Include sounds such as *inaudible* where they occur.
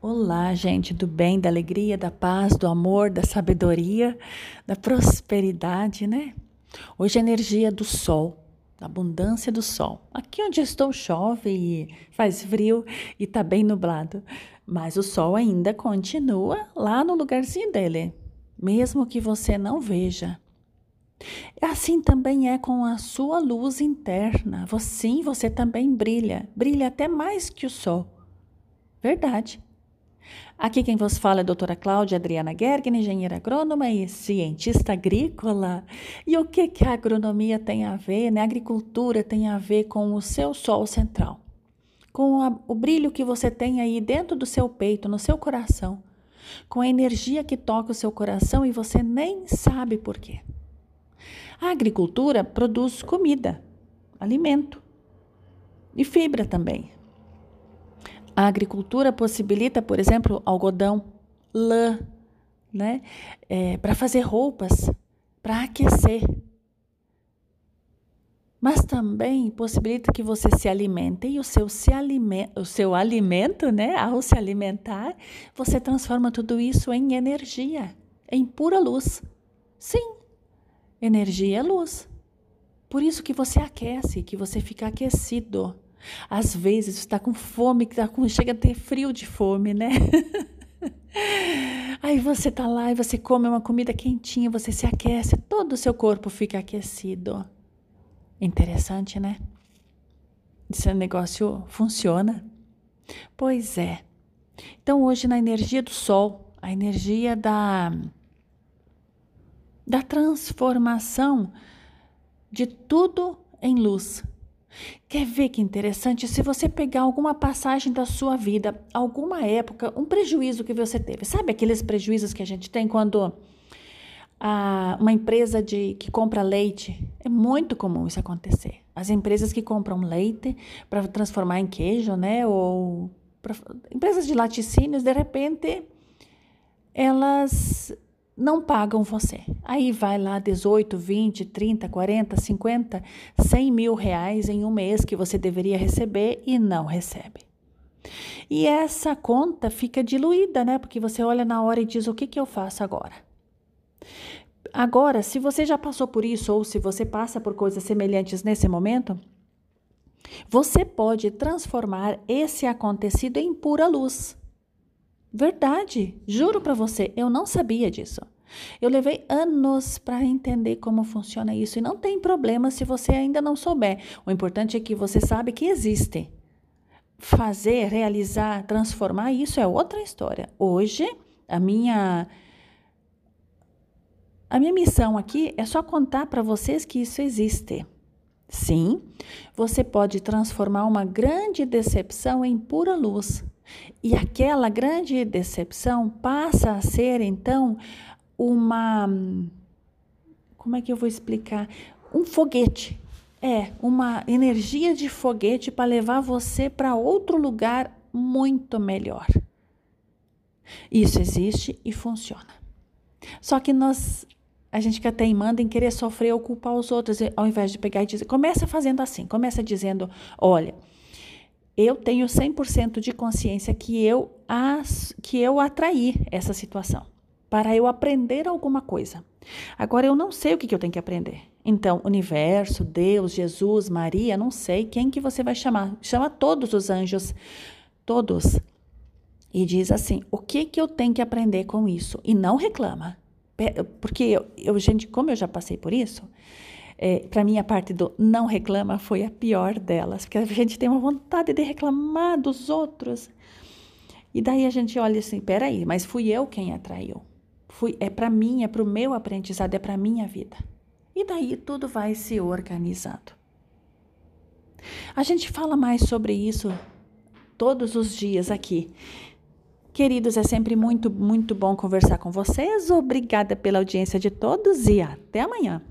Olá, gente do bem, da alegria, da paz, do amor, da sabedoria, da prosperidade, né? Hoje é a energia do sol, da abundância do sol. Aqui onde estou chove e faz frio e tá bem nublado, mas o sol ainda continua lá no lugarzinho dele, mesmo que você não veja. Assim também é com a sua luz interna. Sim, você também brilha, brilha até mais que o sol. Verdade. Aqui quem vos fala é a doutora Cláudia Adriana Gergen, engenheira agrônoma e cientista agrícola. E o que, que a agronomia tem a ver, né? A agricultura tem a ver com o seu sol central, com a, o brilho que você tem aí dentro do seu peito, no seu coração, com a energia que toca o seu coração e você nem sabe por quê. A agricultura produz comida, alimento e fibra também. A agricultura possibilita, por exemplo, algodão, lã, né? É, para fazer roupas, para aquecer. Mas também possibilita que você se alimente e o seu, se alimenta, o seu alimento, né? Ao se alimentar, você transforma tudo isso em energia, em pura luz. Sim, energia é luz. Por isso que você aquece, que você fica aquecido. Às vezes está com fome, tá com, chega a ter frio de fome, né? *laughs* Aí você tá lá e você come uma comida quentinha, você se aquece, todo o seu corpo fica aquecido. Interessante, né? Esse negócio funciona. Pois é. Então hoje na energia do sol, a energia da da transformação de tudo em luz, Quer ver que interessante? Se você pegar alguma passagem da sua vida, alguma época, um prejuízo que você teve, sabe aqueles prejuízos que a gente tem quando a, uma empresa de, que compra leite? É muito comum isso acontecer. As empresas que compram leite para transformar em queijo, né? Ou pra, empresas de laticínios, de repente, elas não pagam você. Aí vai lá 18, 20, 30, 40, 50, 100 mil reais em um mês que você deveria receber e não recebe. E essa conta fica diluída, né? Porque você olha na hora e diz: o que, que eu faço agora? Agora, se você já passou por isso ou se você passa por coisas semelhantes nesse momento, você pode transformar esse acontecido em pura luz. Verdade, juro para você, eu não sabia disso. Eu levei anos para entender como funciona isso e não tem problema se você ainda não souber. O importante é que você sabe que existe. Fazer, realizar, transformar, isso é outra história. Hoje, a minha a minha missão aqui é só contar para vocês que isso existe. Sim, você pode transformar uma grande decepção em pura luz. E aquela grande decepção passa a ser, então, uma. Como é que eu vou explicar? Um foguete. É, uma energia de foguete para levar você para outro lugar muito melhor. Isso existe e funciona. Só que nós, a gente fica teimando em querer sofrer ou culpar os outros, ao invés de pegar e dizer, começa fazendo assim, começa dizendo, olha, eu tenho 100% de consciência que eu, as, que eu atraí essa situação para eu aprender alguma coisa. Agora eu não sei o que, que eu tenho que aprender. Então, universo, Deus, Jesus, Maria, não sei quem que você vai chamar. Chama todos os anjos, todos. E diz assim: o que que eu tenho que aprender com isso? E não reclama. Porque eu, eu gente, como eu já passei por isso, é, para mim, a parte do não reclama foi a pior delas, porque a gente tem uma vontade de reclamar dos outros. E daí a gente olha assim: peraí, mas fui eu quem atraiu. Fui, é para mim, é para o meu aprendizado, é para minha vida. E daí tudo vai se organizando. A gente fala mais sobre isso todos os dias aqui. Queridos, é sempre muito, muito bom conversar com vocês. Obrigada pela audiência de todos e até amanhã.